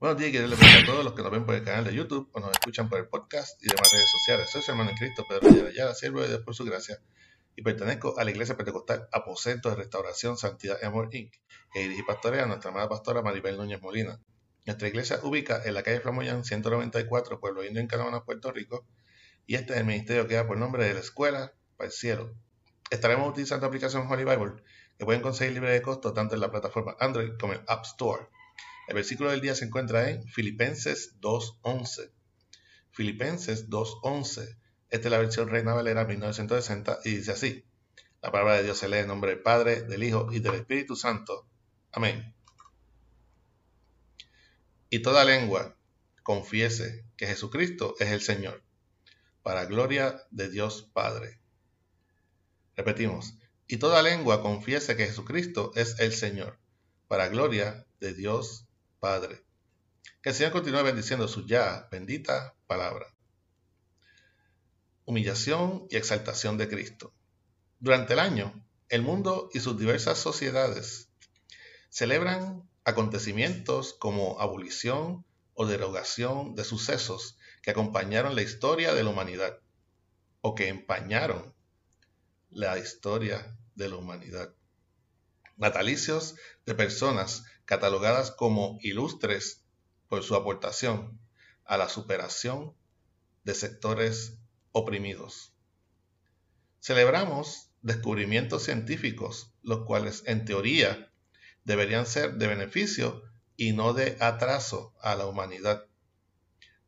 Buenos días y que Dios les bendiga a todos los que nos ven por el canal de YouTube o nos escuchan por el podcast y demás redes sociales. Soy su hermano en Cristo, Pedro Ayala, siervo de Dios por su gracia, y pertenezco a la Iglesia Pentecostal Aposento de Restauración Santidad Amor Inc., que dirige pastorea a nuestra amada pastora Maribel Núñez Molina. Nuestra iglesia ubica en la calle Flamoyán 194, Pueblo Indio en Canóvanas, Puerto Rico, y este es el ministerio que da por nombre de la Escuela para el Cielo. Estaremos utilizando la aplicación Holy Bible, que pueden conseguir libre de costo tanto en la plataforma Android como en App Store. El versículo del día se encuentra en Filipenses 2.11. Filipenses 2.11. Esta es la versión Reina Valera 1960 y dice así. La palabra de Dios se lee en nombre del Padre, del Hijo y del Espíritu Santo. Amén. Y toda lengua confiese que Jesucristo es el Señor, para gloria de Dios Padre. Repetimos, y toda lengua confiese que Jesucristo es el Señor, para gloria de Dios Padre. Que el Señor continúe bendiciendo su ya bendita palabra. Humillación y exaltación de Cristo. Durante el año, el mundo y sus diversas sociedades celebran acontecimientos como abolición o derogación de sucesos que acompañaron la historia de la humanidad o que empañaron la historia de la humanidad natalicios de personas catalogadas como ilustres por su aportación a la superación de sectores oprimidos. Celebramos descubrimientos científicos, los cuales en teoría deberían ser de beneficio y no de atraso a la humanidad.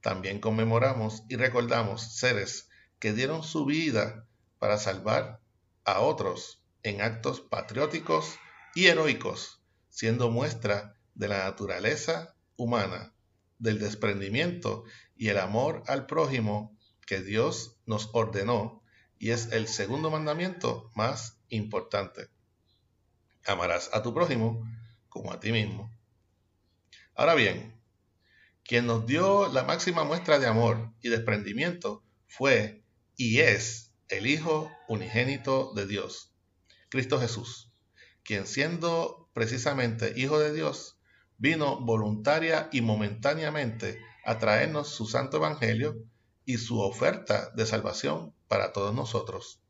También conmemoramos y recordamos seres que dieron su vida para salvar a otros en actos patrióticos y heroicos, siendo muestra de la naturaleza humana, del desprendimiento y el amor al prójimo que Dios nos ordenó y es el segundo mandamiento más importante. Amarás a tu prójimo como a ti mismo. Ahora bien, quien nos dio la máxima muestra de amor y desprendimiento fue y es el Hijo unigénito de Dios, Cristo Jesús quien siendo precisamente Hijo de Dios, vino voluntaria y momentáneamente a traernos su santo Evangelio y su oferta de salvación para todos nosotros.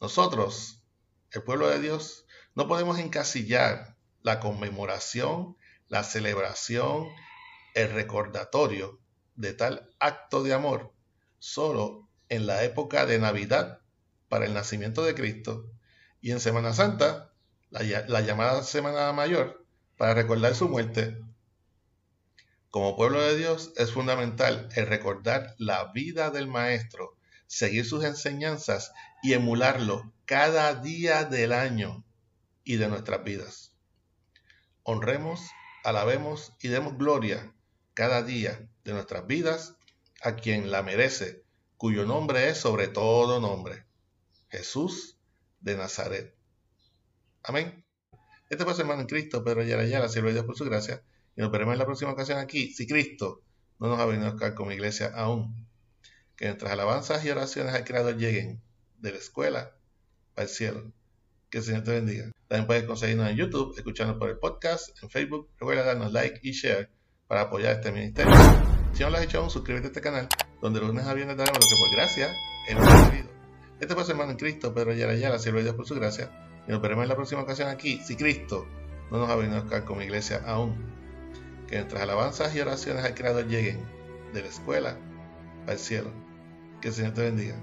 Nosotros, el pueblo de Dios, no podemos encasillar la conmemoración, la celebración, el recordatorio de tal acto de amor solo en la época de Navidad para el nacimiento de Cristo y en Semana Santa, la, llamada Semana Mayor, para recordar su muerte. Como pueblo de Dios es fundamental el recordar la vida del Maestro, seguir sus enseñanzas y emularlo cada día del año y de nuestras vidas. Honremos, alabemos y demos gloria cada día de nuestras vidas a quien la merece, cuyo nombre es sobre todo nombre, Jesús de Nazaret. Amén. Este fue su hermano en Cristo, Pedro Yara Yara, siervo de Dios por su gracia, y nos veremos en la próxima ocasión aquí, si Cristo no nos ha venido a buscar como iglesia aún. Que nuestras alabanzas y oraciones al Creador lleguen de la escuela al cielo. Que el Señor te bendiga. También puedes conseguirnos en YouTube, escucharnos por el podcast, en Facebook. Recuerda darnos like y share para apoyar este ministerio. Si no lo has hecho aún, suscríbete a este canal, donde los lunes a viernes daremos lo que por gracia hemos recibido. Este fue su hermano en Cristo, Pedro Yara Yara, siervo de Dios por su gracia. Y nos veremos en la próxima ocasión aquí, si Cristo no nos ha venido a buscar como iglesia aún. Que nuestras alabanzas y oraciones al Creador lleguen de la escuela al cielo. Que el Señor te bendiga.